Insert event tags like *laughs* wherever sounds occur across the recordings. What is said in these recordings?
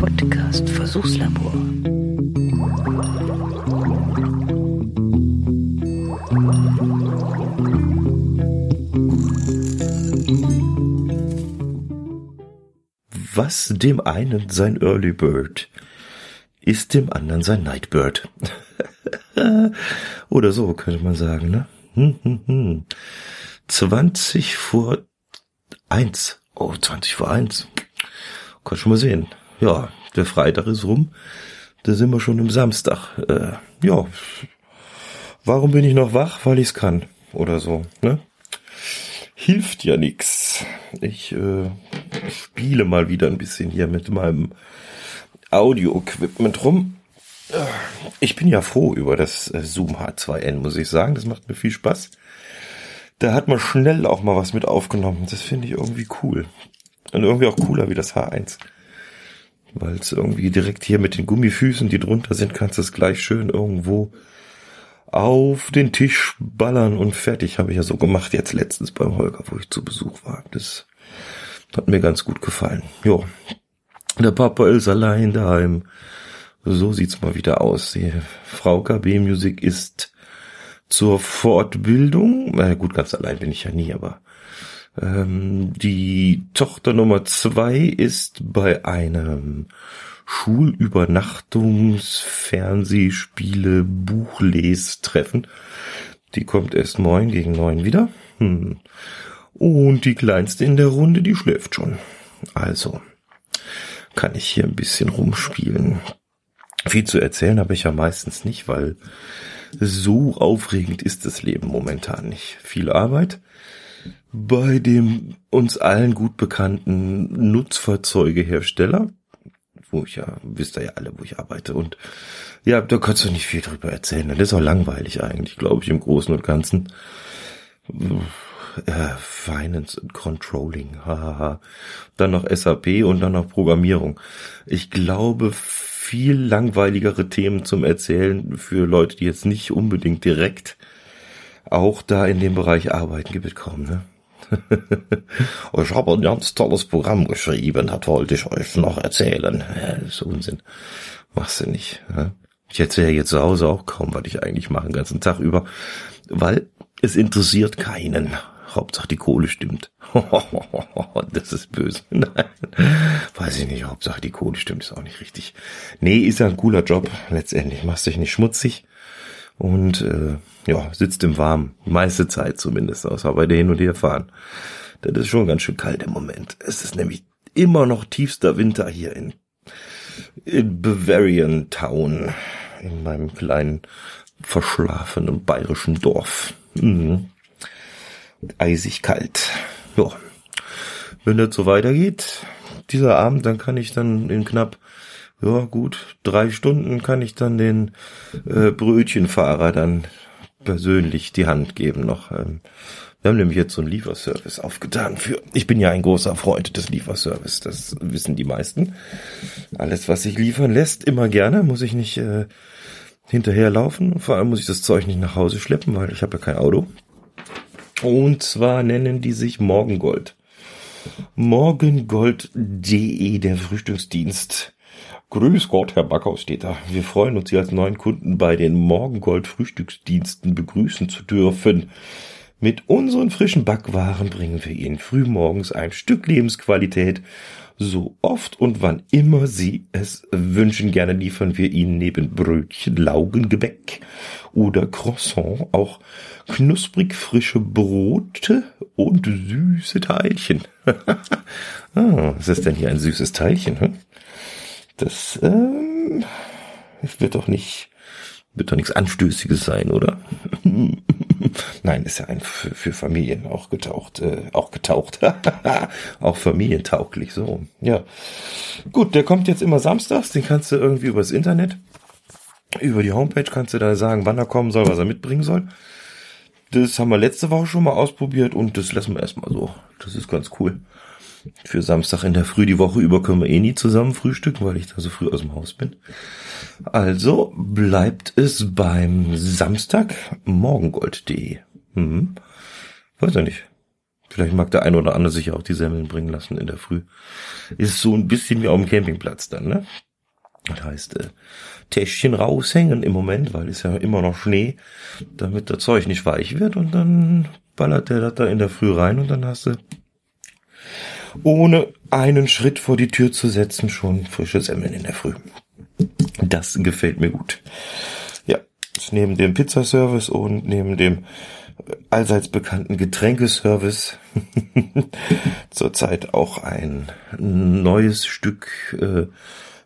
Podcast Versuchslabor. Was dem einen sein Early Bird ist dem anderen sein Nightbird. *laughs* Oder so könnte man sagen, ne? Hm, hm, hm. 20 vor 1. Oh, 20 vor 1. Kann schon mal sehen. Ja, der Freitag ist rum. Da sind wir schon im Samstag. Äh, ja. Warum bin ich noch wach? Weil ich's kann. Oder so, ne? Hilft ja nix. Ich äh, spiele mal wieder ein bisschen hier mit meinem Audio-Equipment rum. Ich bin ja froh über das äh, Zoom H2N, muss ich sagen. Das macht mir viel Spaß. Da hat man schnell auch mal was mit aufgenommen. Das finde ich irgendwie cool. Und irgendwie auch cooler wie das H1. Weil es irgendwie direkt hier mit den Gummifüßen, die drunter sind, kannst du es gleich schön irgendwo auf den Tisch ballern und fertig. Habe ich ja so gemacht jetzt letztens beim Holger, wo ich zu Besuch war. Das hat mir ganz gut gefallen. Jo, der Papa ist allein daheim. So sieht's mal wieder aus. Die Frau KB Music ist zur Fortbildung. Na gut, ganz allein bin ich ja nie, aber ähm, die Tochter Nummer zwei ist bei einem Schulübernachtungs-, Fernsehspiele-, Buchlestreffen. Die kommt erst morgen gegen neun wieder. Hm. Und die kleinste in der Runde, die schläft schon. Also, kann ich hier ein bisschen rumspielen. Viel zu erzählen habe ich ja meistens nicht, weil so aufregend ist das Leben momentan nicht. Viel Arbeit bei dem uns allen gut bekannten Nutzfahrzeugehersteller, wo ich ja, wisst ihr ja alle, wo ich arbeite. Und ja, da kannst du nicht viel drüber erzählen. Das ist auch langweilig eigentlich, glaube ich, im Großen und Ganzen äh, Finance and Controlling, hahaha. dann noch SAP und dann noch Programmierung. Ich glaube, viel langweiligere Themen zum Erzählen für Leute, die jetzt nicht unbedingt direkt auch da in dem Bereich arbeiten, gibt es kaum, ne? *laughs* ich habe ein ganz tolles Programm geschrieben, das wollte ich euch noch erzählen. Das ist Unsinn. Machst du nicht. Ja? Ich erzähle jetzt zu Hause auch kaum, was ich eigentlich mache, den ganzen Tag über, weil es interessiert keinen. Hauptsache die Kohle stimmt. *laughs* das ist böse. *laughs* Nein. Weiß ich nicht, Hauptsache die Kohle stimmt, ist auch nicht richtig. Nee, ist ja ein cooler Job. Letztendlich machst dich nicht schmutzig. Und äh, ja, sitzt im Warmen. Meiste Zeit zumindest, außer bei der Hin- und Herfahren. Das ist schon ganz schön kalt im Moment. Es ist nämlich immer noch tiefster Winter hier in, in Bavarian Town. In meinem kleinen, verschlafenen bayerischen Dorf. Mhm eisig kalt. Ja. Wenn das so weitergeht, dieser Abend, dann kann ich dann in knapp, ja gut, drei Stunden kann ich dann den äh, Brötchenfahrer dann persönlich die Hand geben noch. Ähm, wir haben nämlich jetzt so einen Lieferservice aufgetan für, ich bin ja ein großer Freund des Lieferservice, das wissen die meisten. Alles, was sich liefern lässt, immer gerne, muss ich nicht äh, hinterherlaufen. Vor allem muss ich das Zeug nicht nach Hause schleppen, weil ich habe ja kein Auto. Und zwar nennen die sich Morgengold. Morgengold.de, der Frühstücksdienst. Grüß Gott, Herr Backhaus. Wir freuen uns, Sie als neuen Kunden bei den Morgengold Frühstücksdiensten begrüßen zu dürfen. Mit unseren frischen Backwaren bringen wir Ihnen frühmorgens ein Stück Lebensqualität so oft und wann immer Sie es wünschen, gerne liefern wir Ihnen neben Brötchen, Laugengebäck oder Croissant auch knusprig frische Brote und süße Teilchen. *laughs* ah, was ist denn hier ein süßes Teilchen? Hm? Das, ähm, wird doch nicht, wird doch nichts Anstößiges sein, oder? *laughs* Nein, ist ja ein für, für Familien auch getaucht, äh, auch getaucht, *laughs* auch familientauglich, so. Ja, gut, der kommt jetzt immer samstags, den kannst du irgendwie übers Internet, über die Homepage kannst du da sagen, wann er kommen soll, was er mitbringen soll. Das haben wir letzte Woche schon mal ausprobiert und das lassen wir erstmal so. Das ist ganz cool. Für Samstag in der Früh die Woche über können wir eh nie zusammen frühstücken, weil ich da so früh aus dem Haus bin. Also bleibt es beim Samstag morgengold.de. Hm. Weiß ja nicht. Vielleicht mag der eine oder andere sich auch die Semmeln bringen lassen in der Früh. Ist so ein bisschen wie auf dem Campingplatz dann, ne? Das heißt, äh, Täschchen raushängen im Moment, weil ist ja immer noch Schnee, damit das Zeug nicht weich wird und dann ballert der das da in der Früh rein und dann hast du ohne einen Schritt vor die Tür zu setzen schon frische Semmeln in der Früh. Das gefällt mir gut. Ja, neben dem Pizzaservice und neben dem allseits bekannten Getränkeservice *laughs* zurzeit auch ein neues Stück, äh,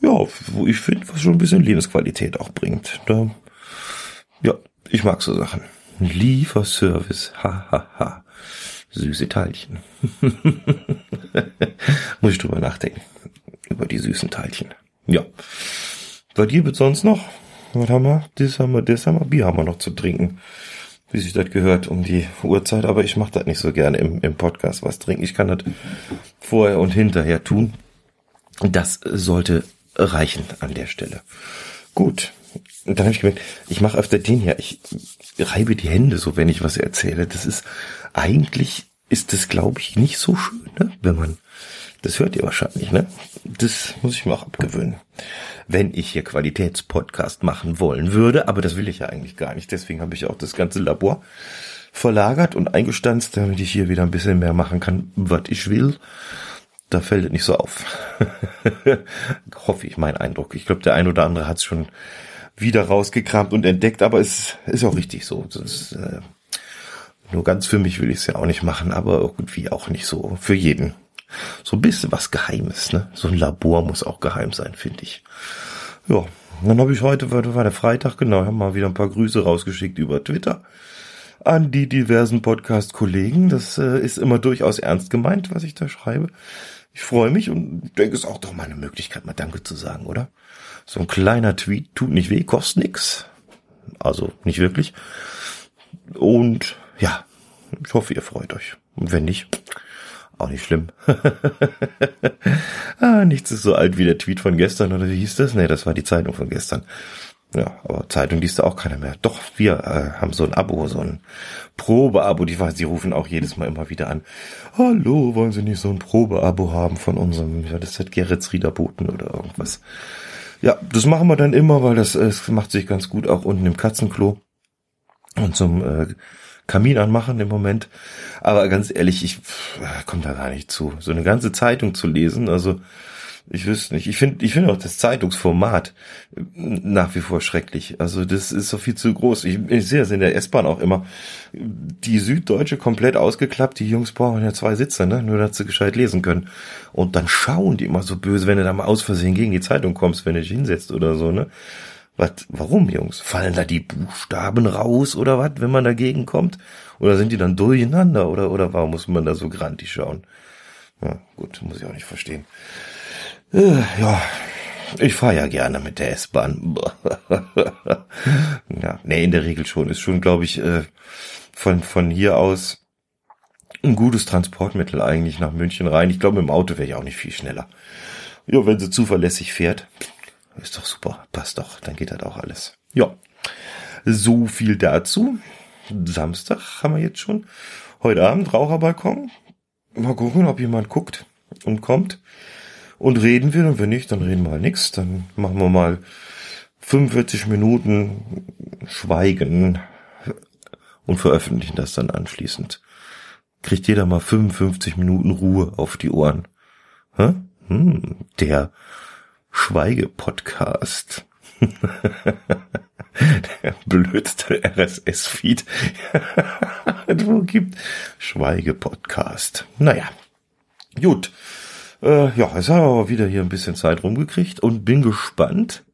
ja, wo ich finde, was schon ein bisschen Lebensqualität auch bringt. Da, ja, ich mag so Sachen. Lieferservice, hahaha. Ha, ha. Süße Teilchen. *laughs* Muss ich drüber nachdenken. Über die süßen Teilchen. Ja. Bei dir wird sonst noch? Was haben wir? Das haben wir, das haben wir. Bier haben wir noch zu trinken wie sich das gehört, um die Uhrzeit, aber ich mache das nicht so gerne im, im Podcast was trinken. Ich kann das vorher und hinterher tun. Das sollte reichen an der Stelle. Gut. Dann habe ich gemerkt, ich mache öfter den hier. Ich reibe die Hände so, wenn ich was erzähle. Das ist eigentlich ist das, glaube ich, nicht so schön, ne? wenn man das hört ihr wahrscheinlich, ne? Das muss ich mir auch abgewöhnen. Wenn ich hier Qualitätspodcast machen wollen würde, aber das will ich ja eigentlich gar nicht. Deswegen habe ich auch das ganze Labor verlagert und eingestanzt, damit ich hier wieder ein bisschen mehr machen kann, was ich will. Da fällt es nicht so auf. *laughs* Hoffe ich, mein Eindruck. Ich glaube, der ein oder andere hat es schon wieder rausgekramt und entdeckt, aber es ist auch richtig so. Ist, äh, nur ganz für mich will ich es ja auch nicht machen, aber irgendwie auch nicht so für jeden so ein bisschen was Geheimes, ne? So ein Labor muss auch geheim sein, finde ich. Ja, dann habe ich heute, war der Freitag, genau, haben mal wieder ein paar Grüße rausgeschickt über Twitter an die diversen Podcast-Kollegen. Das äh, ist immer durchaus ernst gemeint, was ich da schreibe. Ich freue mich und denke, es ist auch doch mal eine Möglichkeit, mal Danke zu sagen, oder? So ein kleiner Tweet tut nicht weh, kostet nix. Also nicht wirklich. Und ja, ich hoffe, ihr freut euch. Und wenn nicht, auch nicht schlimm. *laughs* ah, nichts ist so alt wie der Tweet von gestern, oder wie hieß das? Nee, das war die Zeitung von gestern. Ja, aber Zeitung liest da auch keiner mehr. Doch, wir äh, haben so ein Abo, so ein Probeabo. Die die rufen auch jedes Mal immer wieder an. Hallo, wollen Sie nicht so ein Probeabo haben von unserem, ja, das hat Gerrits Riederboten oder irgendwas. Ja, das machen wir dann immer, weil das, das macht sich ganz gut auch unten im Katzenklo. Und zum äh, Kamin anmachen im Moment. Aber ganz ehrlich, ich komme da gar nicht zu. So eine ganze Zeitung zu lesen, also ich wüsste nicht. Ich finde ich finde auch das Zeitungsformat nach wie vor schrecklich. Also das ist so viel zu groß. Ich, ich sehe es in der S-Bahn auch immer. Die Süddeutsche komplett ausgeklappt. Die Jungs brauchen ja zwei Sitze, ne? nur dass sie gescheit lesen können. Und dann schauen die immer so böse, wenn du da mal aus Versehen gegen die Zeitung kommst, wenn du dich hinsetzt oder so. ne? Was, warum, Jungs? Fallen da die Buchstaben raus oder was, wenn man dagegen kommt? Oder sind die dann durcheinander? Oder, oder warum muss man da so grantig schauen? Ja, gut, muss ich auch nicht verstehen. Äh, ja, ich fahre ja gerne mit der S-Bahn. *laughs* ja, nee, in der Regel schon. Ist schon, glaube ich, äh, von, von hier aus ein gutes Transportmittel eigentlich nach München rein. Ich glaube, im Auto wäre ich auch nicht viel schneller. Ja, wenn sie zuverlässig fährt. Ist doch super, passt doch, dann geht das auch alles. Ja, so viel dazu. Samstag haben wir jetzt schon. Heute Abend Raucherbalkon. Mal gucken, ob jemand guckt und kommt und reden will. Und wenn nicht, dann reden wir halt nichts. Dann machen wir mal 45 Minuten Schweigen und veröffentlichen das dann anschließend. Kriegt jeder mal 55 Minuten Ruhe auf die Ohren. Hä? Hm, der Schweige-Podcast. Der *laughs* blödste RSS-Feed, *laughs* wo gibt Schweige-Podcast. Naja, gut. Äh, ja, jetzt haben wir wieder hier ein bisschen Zeit rumgekriegt und bin gespannt,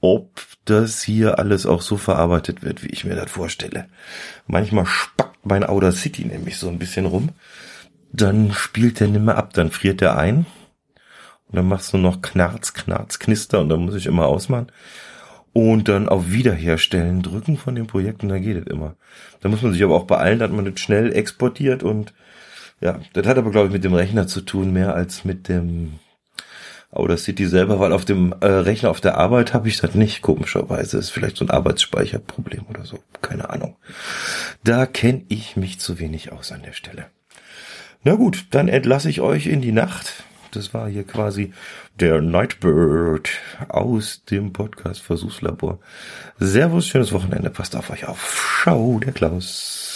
ob das hier alles auch so verarbeitet wird, wie ich mir das vorstelle. Manchmal spackt mein Outer City nämlich so ein bisschen rum. Dann spielt der nimmer ab, dann friert er ein und dann machst du noch Knarz, Knarz, Knister und dann muss ich immer ausmachen. Und dann auf Wiederherstellen drücken von dem Projekt und dann geht es immer. Da muss man sich aber auch beeilen, dass man das schnell exportiert und ja, das hat aber glaube ich mit dem Rechner zu tun, mehr als mit dem Audacity selber, weil auf dem äh, Rechner auf der Arbeit habe ich das nicht, komischerweise. Das ist vielleicht so ein Arbeitsspeicherproblem oder so, keine Ahnung. Da kenne ich mich zu wenig aus an der Stelle. Na gut, dann entlasse ich euch in die Nacht. Das war hier quasi der Nightbird aus dem Podcast Versuchslabor. Servus, schönes Wochenende. Passt auf euch auf. Ciao, der Klaus.